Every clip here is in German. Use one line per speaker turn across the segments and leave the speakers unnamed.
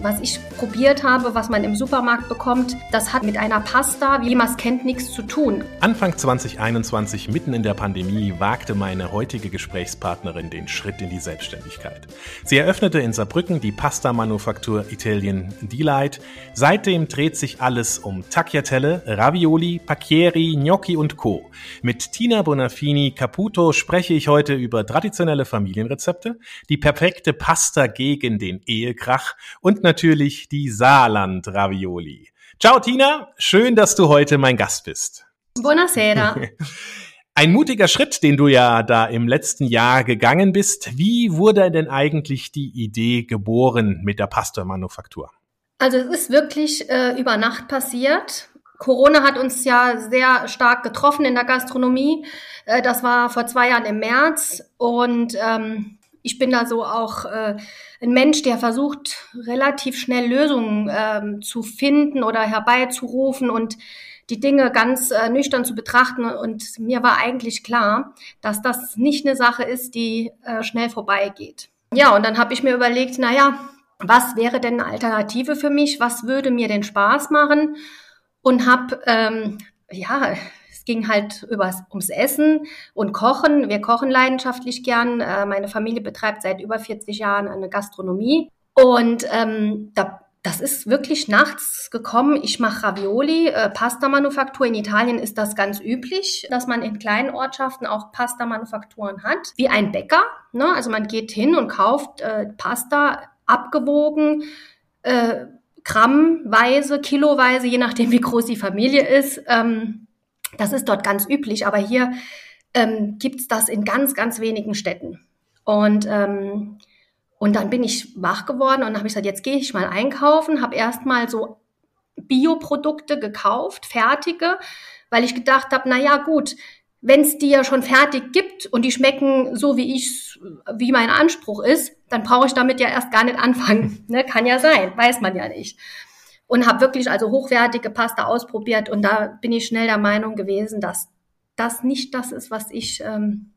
Was ich probiert habe, was man im Supermarkt bekommt, das hat mit einer Pasta, wie man es kennt, nichts zu tun.
Anfang 2021, mitten in der Pandemie, wagte meine heutige Gesprächspartnerin den Schritt in die Selbstständigkeit. Sie eröffnete in Saarbrücken die Pasta-Manufaktur Italian Delight. Seitdem dreht sich alles um Tagliatelle, Ravioli, Pacchieri, Gnocchi und Co. Mit Tina Bonafini Caputo spreche ich heute über traditionelle Familienrezepte, die perfekte Pasta gegen den Ehekrach und natürlich die Saarland-Ravioli. Ciao Tina, schön, dass du heute mein Gast bist.
Buonasera.
Ein mutiger Schritt, den du ja da im letzten Jahr gegangen bist. Wie wurde denn eigentlich die Idee geboren mit der Pasta-Manufaktur?
Also es ist wirklich äh, über Nacht passiert. Corona hat uns ja sehr stark getroffen in der Gastronomie. Äh, das war vor zwei Jahren im März und ähm, ich bin da so auch äh, ein Mensch, der versucht, relativ schnell Lösungen ähm, zu finden oder herbeizurufen und die Dinge ganz äh, nüchtern zu betrachten. Und mir war eigentlich klar, dass das nicht eine Sache ist, die äh, schnell vorbeigeht. Ja, und dann habe ich mir überlegt, na ja, was wäre denn eine Alternative für mich? Was würde mir denn Spaß machen? Und habe ähm, ja ging halt übers, ums Essen und Kochen. Wir kochen leidenschaftlich gern. Äh, meine Familie betreibt seit über 40 Jahren eine Gastronomie. Und ähm, da, das ist wirklich nachts gekommen. Ich mache Ravioli, äh, Pasta-Manufaktur. In Italien ist das ganz üblich, dass man in kleinen Ortschaften auch Pasta-Manufakturen hat, wie ein Bäcker. Ne? Also man geht hin und kauft äh, Pasta abgewogen, äh, grammweise, kiloweise, je nachdem, wie groß die Familie ist. Ähm, das ist dort ganz üblich, aber hier ähm, gibt es das in ganz, ganz wenigen Städten. Und, ähm, und dann bin ich wach geworden und habe gesagt, jetzt gehe ich mal einkaufen, habe erstmal so Bioprodukte gekauft, fertige, weil ich gedacht habe, na ja, gut, wenn es die ja schon fertig gibt und die schmecken so, wie ich, wie mein Anspruch ist, dann brauche ich damit ja erst gar nicht anfangen. ne? Kann ja sein, weiß man ja nicht und habe wirklich also hochwertige Pasta ausprobiert und da bin ich schnell der Meinung gewesen, dass das nicht das ist, was ich ähm,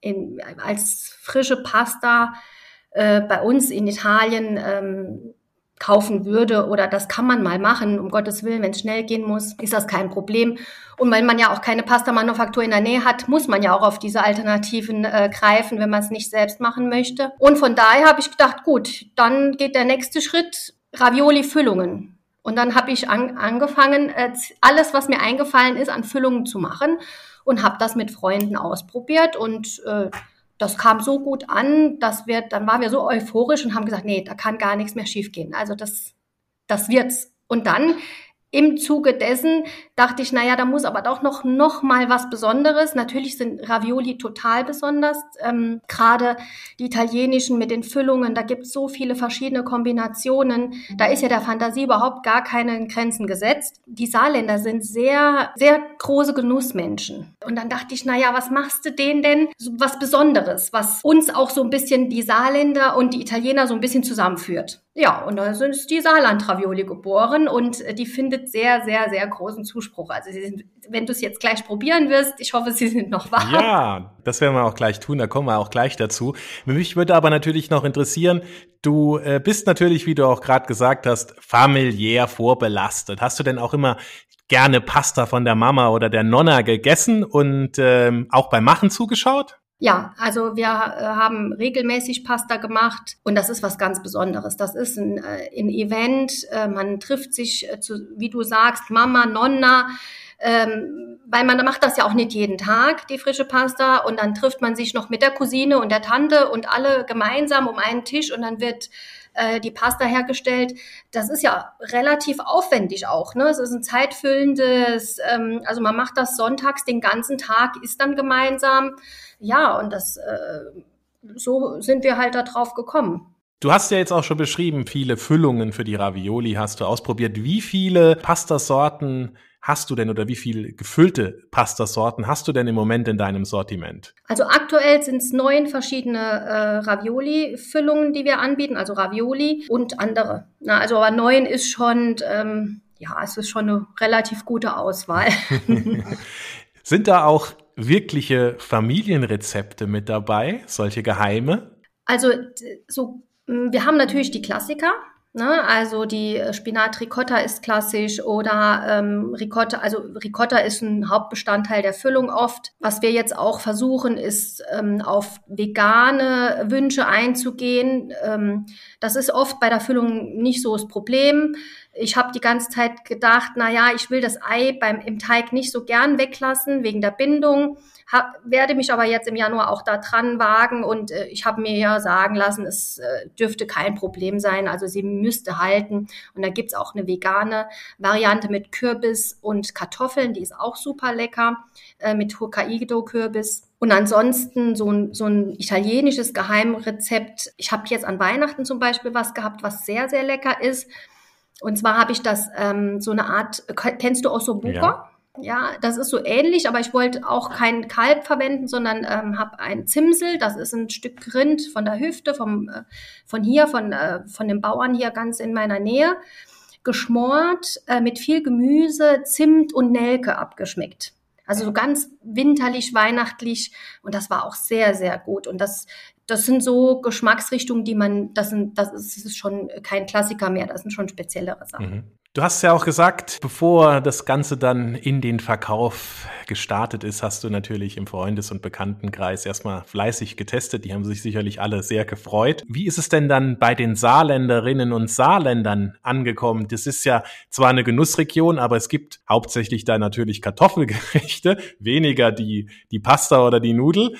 in, als frische Pasta äh, bei uns in Italien ähm, kaufen würde oder das kann man mal machen, um Gottes Willen, wenn es schnell gehen muss, ist das kein Problem. Und weil man ja auch keine Pasta-Manufaktur in der Nähe hat, muss man ja auch auf diese Alternativen äh, greifen, wenn man es nicht selbst machen möchte. Und von daher habe ich gedacht, gut, dann geht der nächste Schritt, Ravioli-Füllungen. Und dann habe ich an, angefangen, äh, alles, was mir eingefallen ist, an Füllungen zu machen und habe das mit Freunden ausprobiert und äh, das kam so gut an, dass wir, dann waren wir so euphorisch und haben gesagt, nee, da kann gar nichts mehr schiefgehen. Also das, das wird's. Und dann im Zuge dessen dachte ich, naja, da muss aber doch noch, noch mal was Besonderes. Natürlich sind Ravioli total besonders. Ähm, Gerade die italienischen mit den Füllungen, da gibt es so viele verschiedene Kombinationen. Da ist ja der Fantasie überhaupt gar keine Grenzen gesetzt. Die Saarländer sind sehr, sehr große Genussmenschen. Und dann dachte ich, naja, was machst du denen denn? So was Besonderes, was uns auch so ein bisschen die Saarländer und die Italiener so ein bisschen zusammenführt. Ja, und da ist die Saarland-Ravioli geboren und die findet sehr, sehr, sehr großen Zuspruch. Also sind, wenn du es jetzt gleich probieren wirst, ich hoffe, sie sind noch warm.
Ja, das werden wir auch gleich tun, da kommen wir auch gleich dazu. Mich würde aber natürlich noch interessieren, du äh, bist natürlich, wie du auch gerade gesagt hast, familiär vorbelastet. Hast du denn auch immer gerne Pasta von der Mama oder der Nonna gegessen und ähm, auch beim Machen zugeschaut?
Ja, also wir äh, haben regelmäßig Pasta gemacht und das ist was ganz Besonderes. Das ist ein, äh, ein Event, äh, man trifft sich, zu, wie du sagst, Mama, Nonna, ähm, weil man macht das ja auch nicht jeden Tag, die frische Pasta, und dann trifft man sich noch mit der Cousine und der Tante und alle gemeinsam um einen Tisch und dann wird äh, die Pasta hergestellt. Das ist ja relativ aufwendig auch. Ne? Es ist ein zeitfüllendes, ähm, also man macht das sonntags den ganzen Tag, ist dann gemeinsam. Ja, und das äh, so sind wir halt darauf gekommen.
Du hast ja jetzt auch schon beschrieben, viele Füllungen für die Ravioli hast du ausprobiert. Wie viele Pastasorten hast du denn oder wie viele gefüllte Pastasorten hast du denn im Moment in deinem Sortiment?
Also aktuell sind es neun verschiedene äh, Ravioli-Füllungen, die wir anbieten, also Ravioli und andere. Na, also aber neun ist schon, ähm, ja, es ist schon eine relativ gute Auswahl.
sind da auch wirkliche Familienrezepte mit dabei, solche Geheime?
Also so, wir haben natürlich die Klassiker, Ne? Also die äh, Spinat-Ricotta ist klassisch oder ähm, Ricotta, also Ricotta ist ein Hauptbestandteil der Füllung oft. Was wir jetzt auch versuchen, ist ähm, auf vegane Wünsche einzugehen. Ähm, das ist oft bei der Füllung nicht so das Problem. Ich habe die ganze Zeit gedacht, na ja, ich will das Ei beim im Teig nicht so gern weglassen wegen der Bindung. Hab, werde mich aber jetzt im Januar auch da dran wagen und äh, ich habe mir ja sagen lassen, es äh, dürfte kein Problem sein. Also sie müsste halten. Und da gibt's auch eine vegane Variante mit Kürbis und Kartoffeln, die ist auch super lecker, äh, mit Hokkaido-Kürbis. Und ansonsten so ein, so ein italienisches Geheimrezept. Ich habe jetzt an Weihnachten zum Beispiel was gehabt, was sehr, sehr lecker ist. Und zwar habe ich das ähm, so eine Art, kennst du Ossobuco? Ja. Ja, das ist so ähnlich, aber ich wollte auch kein Kalb verwenden, sondern ähm, habe ein Zimsel. Das ist ein Stück Rind von der Hüfte, vom, äh, von hier, von, äh, von den Bauern hier ganz in meiner Nähe, geschmort, äh, mit viel Gemüse, Zimt und Nelke abgeschmeckt. Also so ganz winterlich, weihnachtlich und das war auch sehr, sehr gut. Und das das sind so Geschmacksrichtungen, die man, das sind, das ist schon kein Klassiker mehr, das sind schon speziellere Sachen. Mhm.
Du hast ja auch gesagt, bevor das Ganze dann in den Verkauf gestartet ist, hast du natürlich im Freundes- und Bekanntenkreis erstmal fleißig getestet. Die haben sich sicherlich alle sehr gefreut. Wie ist es denn dann bei den Saarländerinnen und Saarländern angekommen? Das ist ja zwar eine Genussregion, aber es gibt hauptsächlich da natürlich Kartoffelgerichte, weniger die, die Pasta oder die Nudel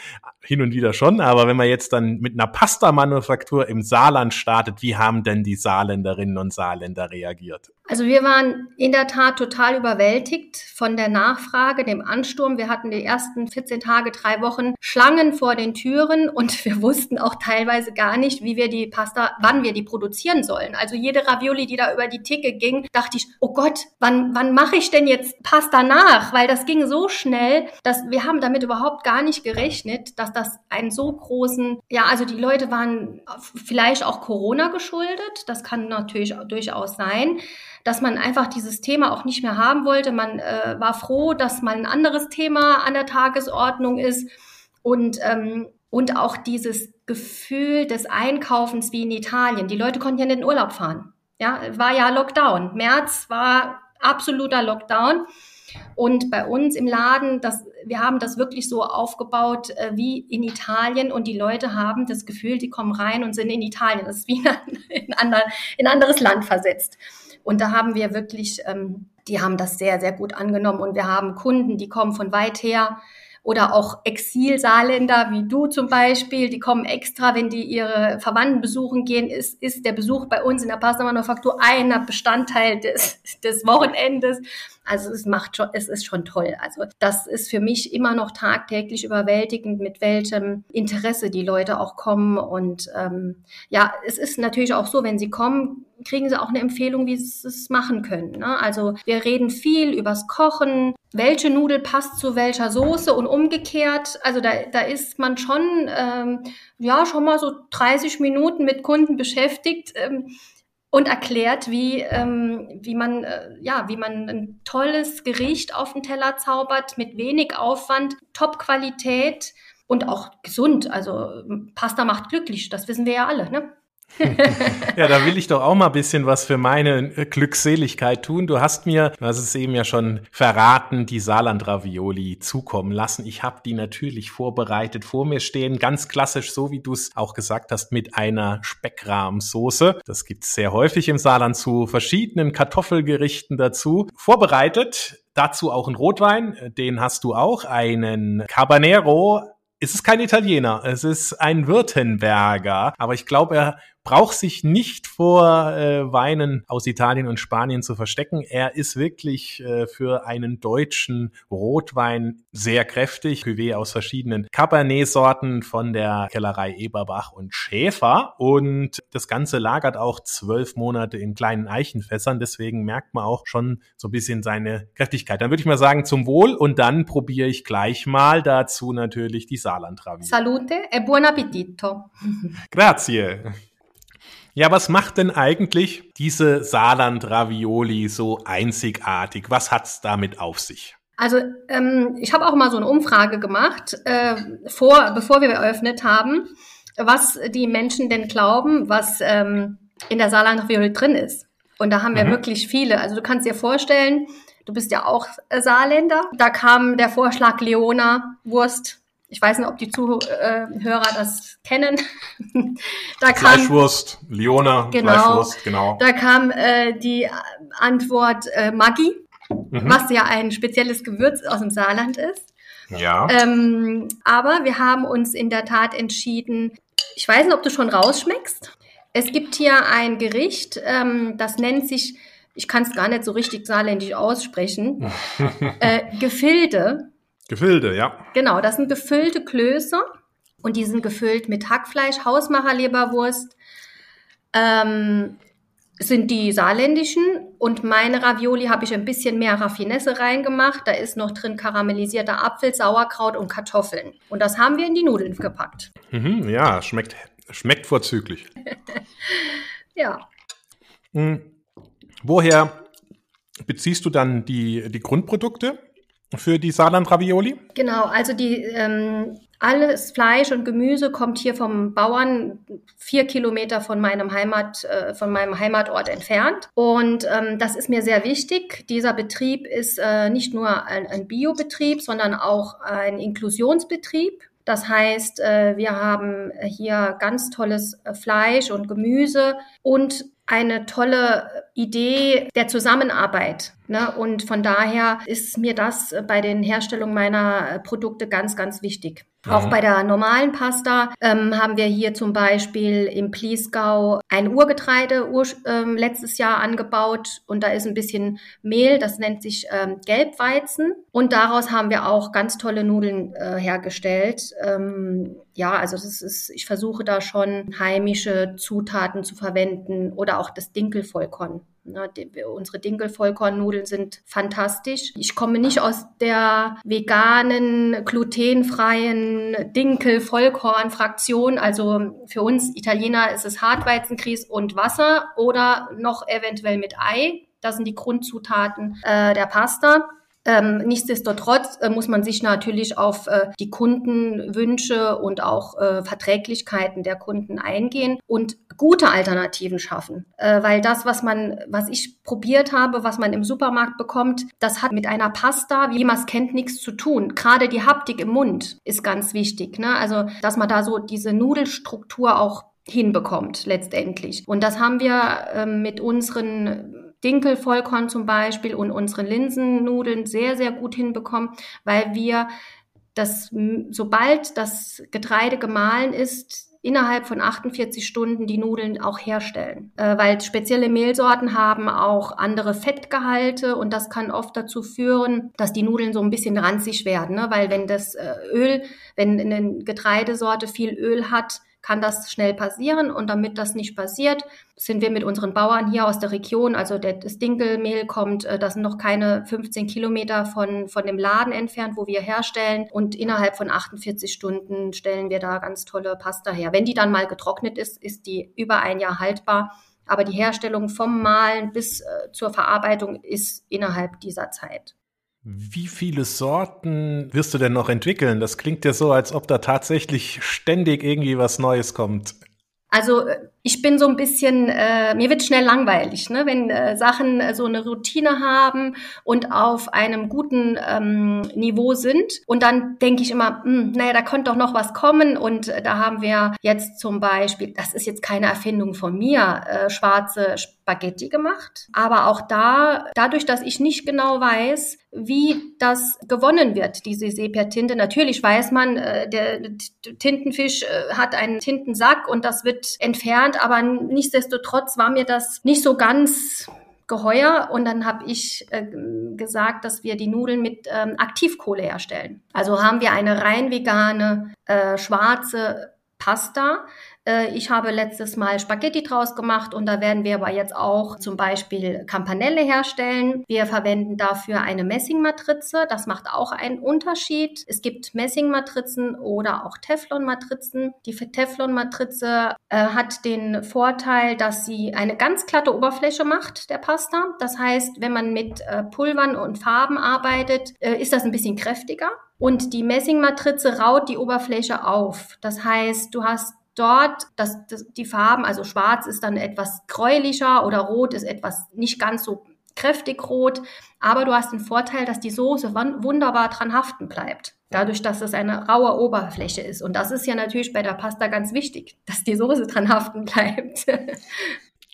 hin und wieder schon, aber wenn man jetzt dann mit einer Pasta-Manufaktur im Saarland startet, wie haben denn die Saarländerinnen und Saarländer reagiert?
Also wir waren in der Tat total überwältigt von der Nachfrage, dem Ansturm. Wir hatten die ersten 14 Tage, drei Wochen Schlangen vor den Türen und wir wussten auch teilweise gar nicht, wie wir die Pasta, wann wir die produzieren sollen. Also jede Ravioli, die da über die Ticke ging, dachte ich, oh Gott, wann, wann mache ich denn jetzt Pasta nach? Weil das ging so schnell, dass wir haben damit überhaupt gar nicht gerechnet, dass das einen so großen, ja, also die Leute waren vielleicht auch Corona geschuldet. Das kann natürlich durchaus sein dass man einfach dieses Thema auch nicht mehr haben wollte. Man äh, war froh, dass mal ein anderes Thema an der Tagesordnung ist und ähm, und auch dieses Gefühl des Einkaufens wie in Italien. Die Leute konnten ja nicht in den Urlaub fahren. Ja, war ja Lockdown. März war absoluter Lockdown. Und bei uns im Laden, das, wir haben das wirklich so aufgebaut äh, wie in Italien und die Leute haben das Gefühl, die kommen rein und sind in Italien. Das ist wie in, ein, in anderes Land versetzt. Und da haben wir wirklich, ähm, die haben das sehr, sehr gut angenommen. Und wir haben Kunden, die kommen von weit her oder auch Exil-Saarländer wie du zum Beispiel, die kommen extra, wenn die ihre Verwandten besuchen gehen, ist, ist der Besuch bei uns in der Pasta-Manufaktur einer Bestandteil des, des Wochenendes. Also es macht schon, es ist schon toll. Also das ist für mich immer noch tagtäglich überwältigend, mit welchem Interesse die Leute auch kommen. Und ähm, ja, es ist natürlich auch so, wenn sie kommen, kriegen sie auch eine Empfehlung, wie sie es machen können. Ne? Also wir reden viel übers Kochen, welche Nudel passt zu welcher Soße und umgekehrt. Also da, da ist man schon ähm, ja schon mal so 30 Minuten mit Kunden beschäftigt. Ähm, und erklärt, wie, ähm, wie man äh, ja, wie man ein tolles Gericht auf den Teller zaubert mit wenig Aufwand, Top-Qualität und auch gesund. Also Pasta macht glücklich, das wissen wir ja alle, ne?
Ja, da will ich doch auch mal ein bisschen was für meine äh, Glückseligkeit tun. Du hast mir, hast es eben ja schon verraten, die Saarland-Ravioli zukommen lassen. Ich habe die natürlich vorbereitet vor mir stehen, ganz klassisch, so wie du es auch gesagt hast, mit einer Speckrahmsoße. Das gibt's sehr häufig im Saarland zu verschiedenen Kartoffelgerichten dazu. Vorbereitet Dazu auch ein Rotwein, den hast du auch, einen Cabanero es ist kein Italiener, es ist ein Württemberger, aber ich glaube, er braucht sich nicht vor äh, Weinen aus Italien und Spanien zu verstecken. Er ist wirklich äh, für einen deutschen Rotwein sehr kräftig. Cuvée aus verschiedenen Cabernet-Sorten von der Kellerei Eberbach und Schäfer. Und das Ganze lagert auch zwölf Monate in kleinen Eichenfässern. Deswegen merkt man auch schon so ein bisschen seine Kräftigkeit. Dann würde ich mal sagen, zum Wohl. Und dann probiere ich gleich mal dazu natürlich die Saarland-Ravioli.
Salute e buon appetito.
Grazie. Ja, was macht denn eigentlich diese Saarland-Ravioli so einzigartig? Was hat's damit auf sich?
Also ähm, ich habe auch mal so eine Umfrage gemacht, äh, vor, bevor wir eröffnet haben, was die Menschen denn glauben, was ähm, in der Saarland-Ravioli drin ist. Und da haben wir mhm. wirklich viele. Also du kannst dir vorstellen, du bist ja auch Saarländer. Da kam der Vorschlag Leona Wurst. Ich weiß nicht, ob die Zuhörer das kennen.
da kam, Fleischwurst, Leona, genau, Fleischwurst, genau.
Da kam äh, die Antwort äh, Maggi, mhm. was ja ein spezielles Gewürz aus dem Saarland ist.
Ja.
Ähm, aber wir haben uns in der Tat entschieden, ich weiß nicht, ob du schon rausschmeckst. Es gibt hier ein Gericht, ähm, das nennt sich, ich kann es gar nicht so richtig saarländisch aussprechen, äh, Gefilde.
Gefilde, ja.
Genau, das sind gefüllte Klöße und die sind gefüllt mit Hackfleisch, Hausmacherleberwurst, ähm, sind die saarländischen und meine Ravioli habe ich ein bisschen mehr Raffinesse reingemacht. Da ist noch drin karamellisierter Apfel, Sauerkraut und Kartoffeln. Und das haben wir in die Nudeln gepackt.
Mhm, ja, schmeckt, schmeckt vorzüglich.
ja.
Mhm. Woher beziehst du dann die, die Grundprodukte für die Saarland-Ravioli?
Genau, also die ähm, alles Fleisch und Gemüse kommt hier vom Bauern vier Kilometer von meinem Heimat, äh, von meinem Heimatort entfernt. Und ähm, das ist mir sehr wichtig. Dieser Betrieb ist äh, nicht nur ein, ein Biobetrieb, sondern auch ein Inklusionsbetrieb. Das heißt, äh, wir haben hier ganz tolles äh, Fleisch und Gemüse und eine tolle Idee der Zusammenarbeit. Ne? Und von daher ist mir das bei den Herstellungen meiner Produkte ganz, ganz wichtig. Auch bei der normalen Pasta ähm, haben wir hier zum Beispiel im Pliesgau ein Urgetreide ur, ähm, letztes Jahr angebaut und da ist ein bisschen Mehl, das nennt sich ähm, Gelbweizen und daraus haben wir auch ganz tolle Nudeln äh, hergestellt. Ähm, ja, also das ist, ich versuche da schon heimische Zutaten zu verwenden oder auch das Dinkelvollkorn. Ne, die, unsere Dinkelvollkornnudeln sind fantastisch. Ich komme nicht aus der veganen, glutenfreien Dinkel-Vollkorn-Fraktion. Also für uns Italiener ist es Hartweizengrieß und Wasser oder noch eventuell mit Ei. Das sind die Grundzutaten äh, der Pasta. Ähm, nichtsdestotrotz äh, muss man sich natürlich auf äh, die Kundenwünsche und auch äh, Verträglichkeiten der Kunden eingehen und gute Alternativen schaffen. Äh, weil das, was man, was ich probiert habe, was man im Supermarkt bekommt, das hat mit einer Pasta, wie man es kennt, nichts zu tun. Gerade die Haptik im Mund ist ganz wichtig. Ne? Also, dass man da so diese Nudelstruktur auch hinbekommt letztendlich. Und das haben wir äh, mit unseren Dinkelvollkorn zum Beispiel und unsere Linsennudeln sehr, sehr gut hinbekommen, weil wir das, sobald das Getreide gemahlen ist, innerhalb von 48 Stunden die Nudeln auch herstellen. Äh, weil spezielle Mehlsorten haben auch andere Fettgehalte und das kann oft dazu führen, dass die Nudeln so ein bisschen ranzig werden. Ne? Weil wenn das äh, Öl, wenn eine Getreidesorte viel Öl hat, kann das schnell passieren. Und damit das nicht passiert, sind wir mit unseren Bauern hier aus der Region, also das Dinkelmehl kommt, äh, das sind noch keine 15 Kilometer von, von dem Laden entfernt, wo wir herstellen. Und innerhalb von 48 Stunden stellen wir da ganz tolle Pasta her. Wenn die dann mal getrocknet ist, ist die über ein Jahr haltbar. Aber die Herstellung vom Mahlen bis äh, zur Verarbeitung ist innerhalb dieser Zeit.
Wie viele Sorten wirst du denn noch entwickeln? Das klingt ja so, als ob da tatsächlich ständig irgendwie was Neues kommt.
Also äh, ich bin so ein bisschen, äh, mir wird schnell langweilig, ne? wenn äh, Sachen äh, so eine Routine haben und auf einem guten ähm, Niveau sind. Und dann denke ich immer, mh, hm, naja, da könnte doch noch was kommen. Und äh, da haben wir jetzt zum Beispiel, das ist jetzt keine Erfindung von mir, äh, schwarze Spaghetti gemacht. Aber auch da, dadurch, dass ich nicht genau weiß, wie das gewonnen wird, diese Sepia-Tinte. Natürlich weiß man, äh, der Tintenfisch äh, hat einen Tintensack und das wird entfernt aber nichtsdestotrotz war mir das nicht so ganz geheuer und dann habe ich äh, gesagt, dass wir die Nudeln mit ähm, Aktivkohle herstellen. Also haben wir eine rein vegane äh, schwarze Pasta ich habe letztes Mal Spaghetti draus gemacht und da werden wir aber jetzt auch zum Beispiel Campanelle herstellen. Wir verwenden dafür eine Messingmatrize. Das macht auch einen Unterschied. Es gibt Messingmatrizen oder auch Teflonmatrizen. Die Teflonmatrize äh, hat den Vorteil, dass sie eine ganz glatte Oberfläche macht, der Pasta. Das heißt, wenn man mit äh, Pulvern und Farben arbeitet, äh, ist das ein bisschen kräftiger. Und die Messingmatrize raut die Oberfläche auf. Das heißt, du hast dort das, das, die Farben, also schwarz ist dann etwas gräulicher oder rot ist etwas nicht ganz so kräftig rot. Aber du hast den Vorteil, dass die Soße wunderbar dran haften bleibt. Dadurch, dass es eine raue Oberfläche ist. Und das ist ja natürlich bei der Pasta ganz wichtig, dass die Soße dran haften bleibt.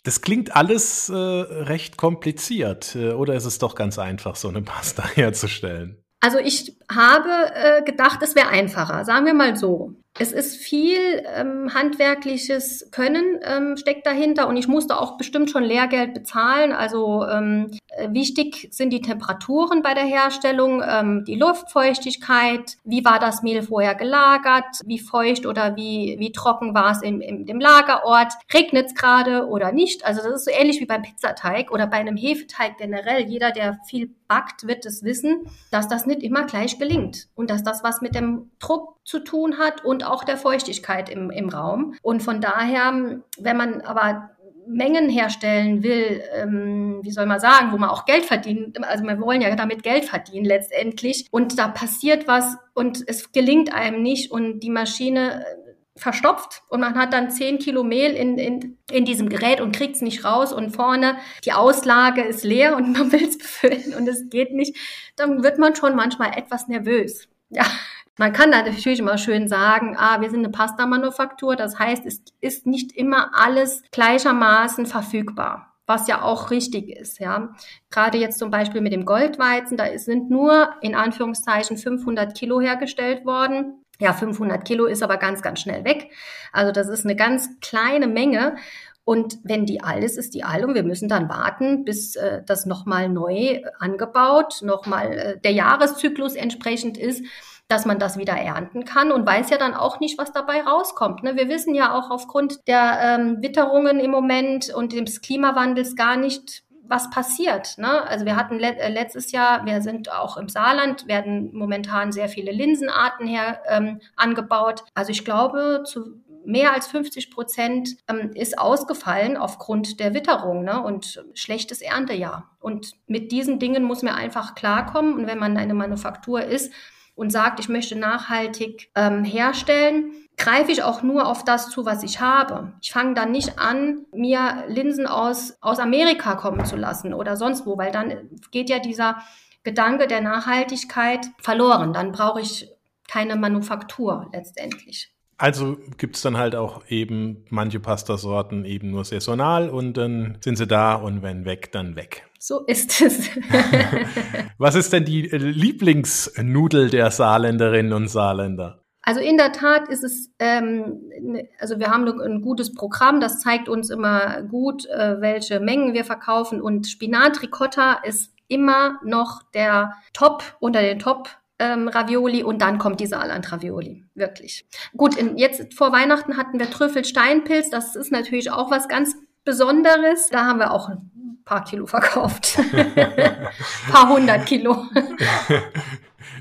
Das klingt alles äh, recht kompliziert. Äh, oder ist es doch ganz einfach, so eine Pasta herzustellen?
Also ich habe äh, gedacht, es wäre einfacher. Sagen wir mal so. Es ist viel ähm, handwerkliches Können ähm, steckt dahinter und ich musste auch bestimmt schon Lehrgeld bezahlen. Also ähm, äh, wichtig sind die Temperaturen bei der Herstellung, ähm, die Luftfeuchtigkeit, wie war das Mehl vorher gelagert, wie feucht oder wie, wie trocken war es im, im dem Lagerort, regnet es gerade oder nicht. Also das ist so ähnlich wie beim Pizzateig oder bei einem Hefeteig generell. Jeder, der viel backt, wird es wissen, dass das nicht immer gleich gelingt und dass das was mit dem Druck zu tun hat und auch der Feuchtigkeit im, im Raum. Und von daher, wenn man aber Mengen herstellen will, ähm, wie soll man sagen, wo man auch Geld verdient, also wir wollen ja damit Geld verdienen letztendlich. Und da passiert was und es gelingt einem nicht und die Maschine äh, verstopft. Und man hat dann 10 Kilo Mehl in, in, in diesem Gerät und kriegt es nicht raus. Und vorne die Auslage ist leer und man will es befüllen und es geht nicht, dann wird man schon manchmal etwas nervös. Ja, man kann da natürlich immer schön sagen, ah, wir sind eine Pasta-Manufaktur, das heißt, es ist nicht immer alles gleichermaßen verfügbar was ja auch richtig ist, ja. Gerade jetzt zum Beispiel mit dem Goldweizen, da sind nur in Anführungszeichen 500 Kilo hergestellt worden. Ja, 500 Kilo ist aber ganz, ganz schnell weg. Also das ist eine ganz kleine Menge. Und wenn die all ist, ist die all und wir müssen dann warten, bis äh, das nochmal neu angebaut, nochmal äh, der Jahreszyklus entsprechend ist dass man das wieder ernten kann und weiß ja dann auch nicht, was dabei rauskommt. Ne? Wir wissen ja auch aufgrund der ähm, Witterungen im Moment und des Klimawandels gar nicht, was passiert. Ne? Also wir hatten let äh, letztes Jahr, wir sind auch im Saarland, werden momentan sehr viele Linsenarten her ähm, angebaut. Also ich glaube, zu mehr als 50 Prozent ähm, ist ausgefallen aufgrund der Witterung ne? und schlechtes Erntejahr. Und mit diesen Dingen muss man einfach klarkommen. Und wenn man eine Manufaktur ist, und sagt, ich möchte nachhaltig ähm, herstellen, greife ich auch nur auf das zu, was ich habe. Ich fange dann nicht an, mir Linsen aus, aus Amerika kommen zu lassen oder sonst wo, weil dann geht ja dieser Gedanke der Nachhaltigkeit verloren. Dann brauche ich keine Manufaktur letztendlich.
Also gibt es dann halt auch eben manche Pastasorten eben nur saisonal und dann sind sie da und wenn weg, dann weg.
So ist es.
Was ist denn die Lieblingsnudel der Saarländerinnen und Saarländer?
Also in der Tat ist es, ähm, ne, also wir haben ein gutes Programm, das zeigt uns immer gut, äh, welche Mengen wir verkaufen und Spinat Ricotta ist immer noch der Top unter den Top ähm, Ravioli und dann kommt die Saarland-Ravioli. Wirklich. Gut, in, jetzt vor Weihnachten hatten wir Trüffelsteinpilz. Das ist natürlich auch was ganz Besonderes. Da haben wir auch ein paar Kilo verkauft. ein paar hundert Kilo.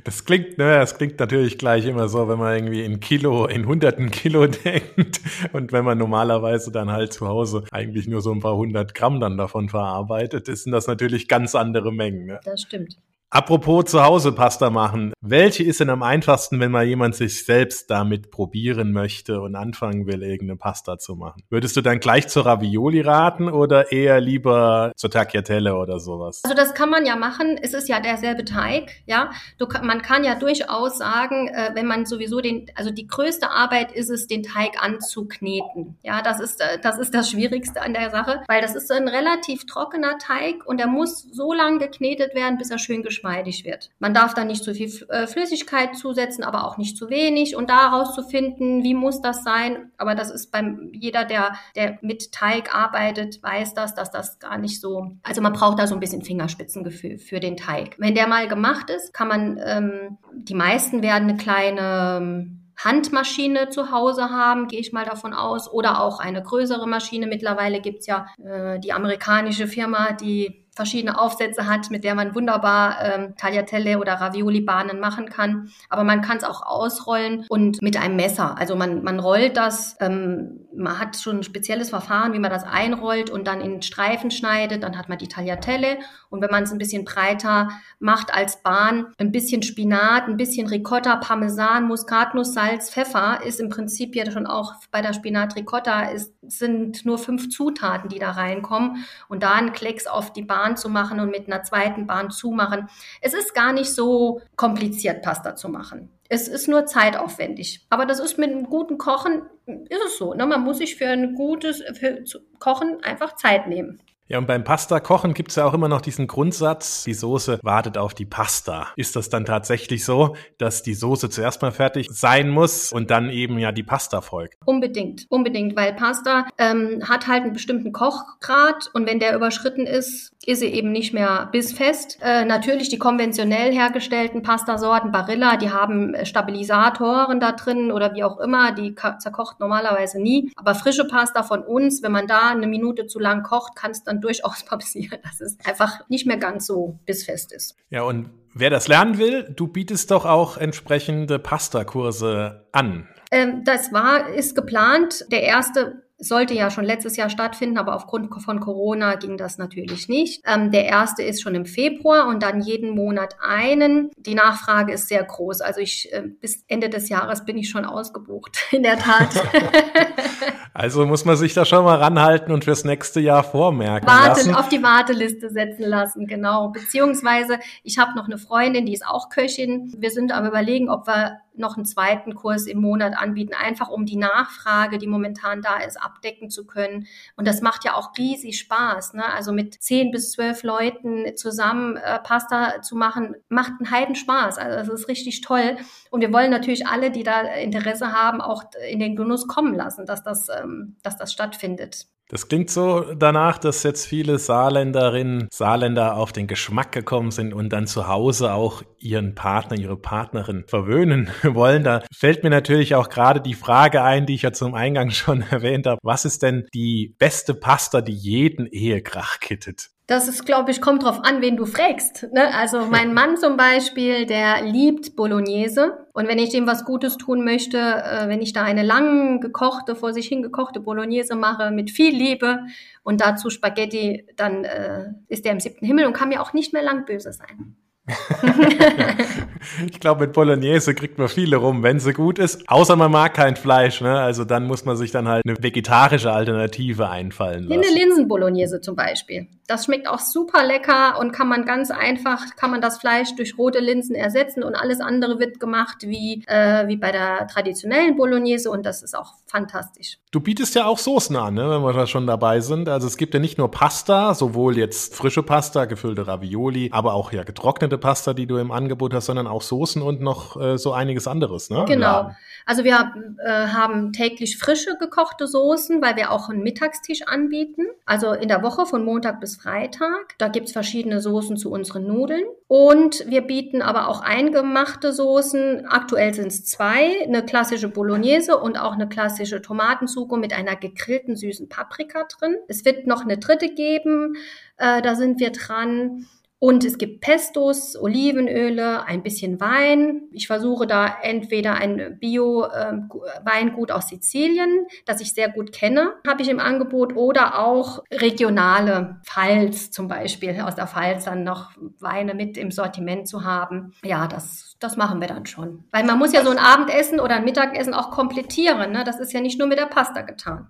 Das klingt, ne, das klingt natürlich gleich immer so, wenn man irgendwie in Kilo, in hunderten Kilo denkt und wenn man normalerweise dann halt zu Hause eigentlich nur so ein paar hundert Gramm dann davon verarbeitet, sind das natürlich ganz andere Mengen. Ne?
Das stimmt.
Apropos zu Hause Pasta machen. Welche ist denn am einfachsten, wenn mal jemand sich selbst damit probieren möchte und anfangen will, irgendeine Pasta zu machen? Würdest du dann gleich zur Ravioli raten oder eher lieber zur Tagliatelle oder sowas?
Also das kann man ja machen. Es ist ja derselbe Teig, ja. Du, man kann ja durchaus sagen, äh, wenn man sowieso den, also die größte Arbeit ist es, den Teig anzukneten. Ja, das ist, äh, das ist das Schwierigste an der Sache, weil das ist ein relativ trockener Teig und er muss so lange geknetet werden, bis er schön geschmeckt geschmeidig wird. Man darf da nicht zu viel äh, Flüssigkeit zusetzen, aber auch nicht zu wenig und daraus zu finden, wie muss das sein. Aber das ist beim jeder, der, der mit Teig arbeitet, weiß das, dass das gar nicht so, also man braucht da so ein bisschen Fingerspitzengefühl für den Teig. Wenn der mal gemacht ist, kann man, ähm, die meisten werden eine kleine, Handmaschine zu Hause haben, gehe ich mal davon aus, oder auch eine größere Maschine. Mittlerweile gibt's ja äh, die amerikanische Firma, die verschiedene Aufsätze hat, mit der man wunderbar ähm, Tagliatelle oder Ravioli-Bahnen machen kann. Aber man kann es auch ausrollen und mit einem Messer. Also man, man rollt das, ähm, man hat schon ein spezielles Verfahren, wie man das einrollt und dann in Streifen schneidet. Dann hat man die Tagliatelle. Und wenn man es ein bisschen breiter macht als Bahn, ein bisschen Spinat, ein bisschen Ricotta, Parmesan, Muskatnuss, Salz, Pfeffer ist im Prinzip ja schon auch bei der Spinat-Ricotta ist, sind nur fünf Zutaten, die da reinkommen. Und da ein Klecks auf die Bahn Bahn zu machen und mit einer zweiten Bahn zumachen. Es ist gar nicht so kompliziert, Pasta zu machen. Es ist nur zeitaufwendig. Aber das ist mit einem guten Kochen, ist es so. Ne? Man muss sich für ein gutes für Kochen einfach Zeit nehmen.
Ja, und beim Pasta-Kochen gibt es ja auch immer noch diesen Grundsatz, die Soße wartet auf die Pasta. Ist das dann tatsächlich so, dass die Soße zuerst mal fertig sein muss und dann eben ja die Pasta folgt?
Unbedingt, unbedingt, weil Pasta ähm, hat halt einen bestimmten Kochgrad und wenn der überschritten ist, ist sie eben nicht mehr bissfest. Äh, natürlich die konventionell hergestellten Pastasorten, Barilla, die haben Stabilisatoren da drin oder wie auch immer, die zerkocht normalerweise nie. Aber frische Pasta von uns, wenn man da eine Minute zu lang kocht, kann es dann durchaus passieren, dass es einfach nicht mehr ganz so bissfest ist.
Ja, und wer das lernen will, du bietest doch auch entsprechende Pasta-Kurse an.
Ähm, das war, ist geplant. Der erste sollte ja schon letztes Jahr stattfinden, aber aufgrund von Corona ging das natürlich nicht. Ähm, der erste ist schon im Februar und dann jeden Monat einen. Die Nachfrage ist sehr groß. Also ich äh, bis Ende des Jahres bin ich schon ausgebucht, in der Tat.
also muss man sich da schon mal ranhalten und fürs nächste Jahr vormerken
Warten, lassen. auf die Warteliste setzen lassen, genau. Beziehungsweise ich habe noch eine Freundin, die ist auch Köchin. Wir sind am überlegen, ob wir noch einen zweiten Kurs im Monat anbieten, einfach um die Nachfrage, die momentan da ist, abdecken zu können. Und das macht ja auch riesig Spaß. Ne? Also mit zehn bis zwölf Leuten zusammen äh, Pasta zu machen, macht einen Heiden Spaß. Also das ist richtig toll. Und wir wollen natürlich alle, die da Interesse haben, auch in den Genuss kommen lassen, dass das, ähm, dass das stattfindet.
Das klingt so danach, dass jetzt viele Saarländerinnen, Saarländer auf den Geschmack gekommen sind und dann zu Hause auch ihren Partner, ihre Partnerin verwöhnen wollen. Da fällt mir natürlich auch gerade die Frage ein, die ich ja zum Eingang schon erwähnt habe. Was ist denn die beste Pasta, die jeden Ehekrach kittet?
Das ist, glaube ich, kommt drauf an, wen du fragst. Ne? Also mein Mann zum Beispiel, der liebt Bolognese. Und wenn ich dem was Gutes tun möchte, äh, wenn ich da eine lang gekochte, vor sich hingekochte Bolognese mache mit viel Liebe und dazu Spaghetti, dann äh, ist der im siebten Himmel und kann mir auch nicht mehr lang böse sein.
ich glaube, mit Bolognese kriegt man viele rum, wenn sie gut ist. Außer man mag kein Fleisch, ne? Also dann muss man sich dann halt eine vegetarische Alternative einfallen lassen.
Eine Linsenbolognese zum Beispiel. Das schmeckt auch super lecker und kann man ganz einfach, kann man das Fleisch durch rote Linsen ersetzen und alles andere wird gemacht wie, äh, wie bei der traditionellen Bolognese und das ist auch fantastisch.
Du bietest ja auch Soßen an, ne? wenn wir da schon dabei sind. Also es gibt ja nicht nur Pasta, sowohl jetzt frische Pasta, gefüllte Ravioli, aber auch ja getrocknete Pasta, die du im Angebot hast, sondern auch Soßen und noch äh, so einiges anderes, ne?
Genau. Also wir äh, haben täglich frische gekochte Soßen, weil wir auch einen Mittagstisch anbieten. Also in der Woche von Montag bis Freitag. Da gibt's verschiedene Soßen zu unseren Nudeln. Und wir bieten aber auch eingemachte Soßen. Aktuell sind es zwei. Eine klassische Bolognese und auch eine klassische Tomatensuppe mit einer gegrillten süßen Paprika drin. Es wird noch eine dritte geben. Äh, da sind wir dran. Und es gibt Pestos, Olivenöle, ein bisschen Wein. Ich versuche da entweder ein Bio-Weingut aus Sizilien, das ich sehr gut kenne, habe ich im Angebot, oder auch regionale Pfalz zum Beispiel, aus der Pfalz dann noch Weine mit im Sortiment zu haben. Ja, das, das machen wir dann schon. Weil man muss ja so ein Abendessen oder ein Mittagessen auch komplettieren. Ne? Das ist ja nicht nur mit der Pasta getan.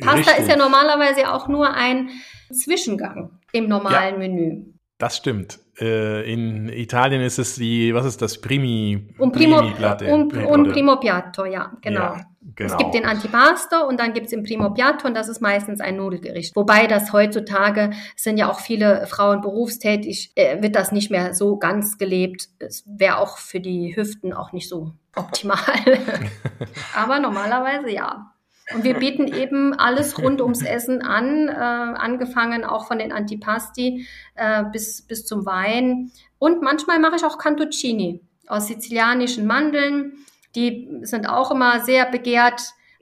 Pasta Richtig. ist ja normalerweise auch nur ein Zwischengang im normalen ja. Menü.
Das stimmt. Äh, in Italien ist es die, was ist das, Primi,
un primo, Primi Platte, un, un primo piatto, ja, genau. Ja, genau. Es gibt den Antipasto und dann gibt es den Primo Piatto und das ist meistens ein Nudelgericht. Wobei das heutzutage sind ja auch viele Frauen berufstätig, äh, wird das nicht mehr so ganz gelebt. Es wäre auch für die Hüften auch nicht so optimal. Aber normalerweise ja. Und wir bieten eben alles rund ums Essen an, äh, angefangen auch von den Antipasti äh, bis, bis zum Wein. Und manchmal mache ich auch Cantuccini aus sizilianischen Mandeln Die sind auch immer sehr begehrt.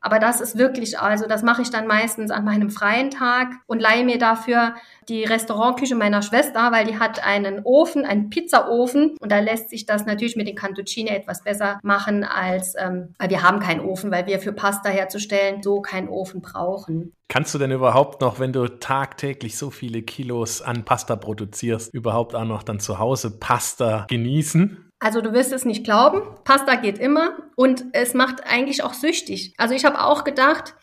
Aber das ist wirklich, also das mache ich dann meistens an meinem freien Tag und leihe mir dafür die Restaurantküche meiner Schwester, weil die hat einen Ofen, einen Pizzaofen und da lässt sich das natürlich mit den Cantuccine etwas besser machen als, ähm, weil wir haben keinen Ofen, weil wir für Pasta herzustellen so keinen Ofen brauchen.
Kannst du denn überhaupt noch, wenn du tagtäglich so viele Kilos an Pasta produzierst, überhaupt auch noch dann zu Hause Pasta genießen?
Also du wirst es nicht glauben, Pasta geht immer und es macht eigentlich auch süchtig. Also ich habe auch gedacht,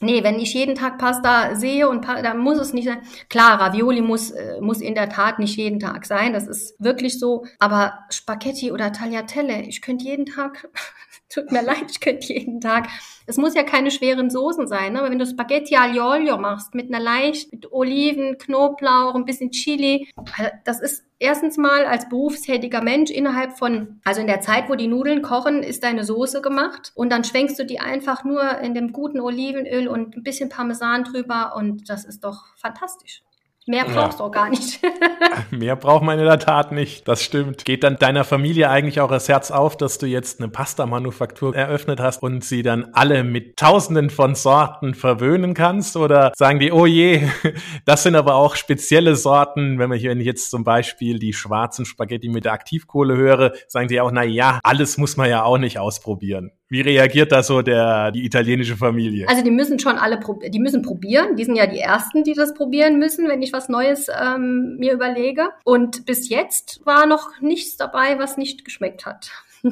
nee, wenn ich jeden Tag Pasta sehe und dann muss es nicht sein. Klar, Ravioli muss, äh, muss in der Tat nicht jeden Tag sein, das ist wirklich so. Aber Spaghetti oder Tagliatelle, ich könnte jeden Tag, tut mir leid, ich könnte jeden Tag es muss ja keine schweren Soßen sein, ne? aber wenn du Spaghetti aglio olio machst mit einer leicht, mit Oliven, Knoblauch, ein bisschen Chili, äh, das ist erstens mal als berufstätiger Mensch innerhalb von, also in der Zeit, wo die Nudeln kochen, ist deine Soße gemacht und dann schwenkst du die einfach nur in dem guten Olivenöl und ein bisschen Parmesan drüber und das ist doch fantastisch. Mehr brauchst ja. du auch gar nicht.
Mehr braucht man in der Tat nicht. Das stimmt. Geht dann deiner Familie eigentlich auch das Herz auf, dass du jetzt eine Pasta-Manufaktur eröffnet hast und sie dann alle mit tausenden von Sorten verwöhnen kannst? Oder sagen die, oh je, das sind aber auch spezielle Sorten. Wenn, man hier, wenn ich jetzt zum Beispiel die schwarzen Spaghetti mit der Aktivkohle höre, sagen die auch, na ja, alles muss man ja auch nicht ausprobieren. Wie reagiert da so der, die italienische Familie?
Also die müssen schon alle, die müssen probieren. Die sind ja die Ersten, die das probieren müssen, wenn ich was Neues ähm, mir überlege. Und bis jetzt war noch nichts dabei, was nicht geschmeckt hat.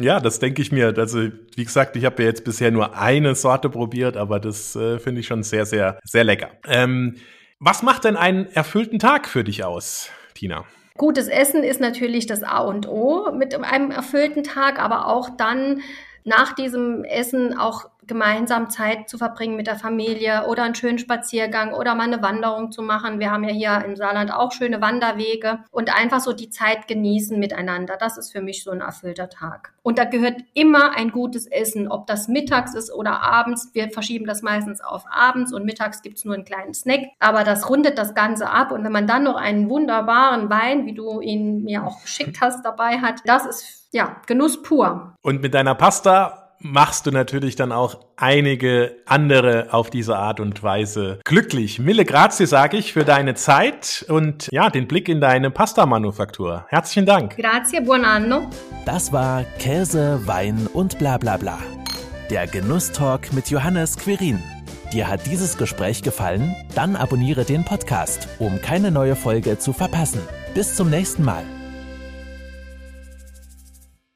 Ja, das denke ich mir. Also, wie gesagt, ich habe ja jetzt bisher nur eine Sorte probiert, aber das äh, finde ich schon sehr, sehr, sehr lecker. Ähm, was macht denn einen erfüllten Tag für dich aus, Tina?
Gutes Essen ist natürlich das A und O mit einem erfüllten Tag, aber auch dann nach diesem Essen auch gemeinsam Zeit zu verbringen mit der Familie oder einen schönen Spaziergang oder mal eine Wanderung zu machen. Wir haben ja hier im Saarland auch schöne Wanderwege und einfach so die Zeit genießen miteinander. Das ist für mich so ein erfüllter Tag. Und da gehört immer ein gutes Essen, ob das mittags ist oder abends. Wir verschieben das meistens auf abends und mittags gibt's nur einen kleinen Snack. Aber das rundet das Ganze ab. Und wenn man dann noch einen wunderbaren Wein, wie du ihn mir auch geschickt hast, dabei hat, das ist ja Genuss pur.
Und mit deiner Pasta machst du natürlich dann auch einige andere auf diese Art und Weise glücklich. Mille grazie, sage ich, für deine Zeit und ja, den Blick in deine Pasta-Manufaktur. Herzlichen Dank.
Grazie, buon anno.
Das war Käse, Wein und bla bla bla. Der Genusstalk mit Johannes Quirin. Dir hat dieses Gespräch gefallen? Dann abonniere den Podcast, um keine neue Folge zu verpassen. Bis zum nächsten Mal.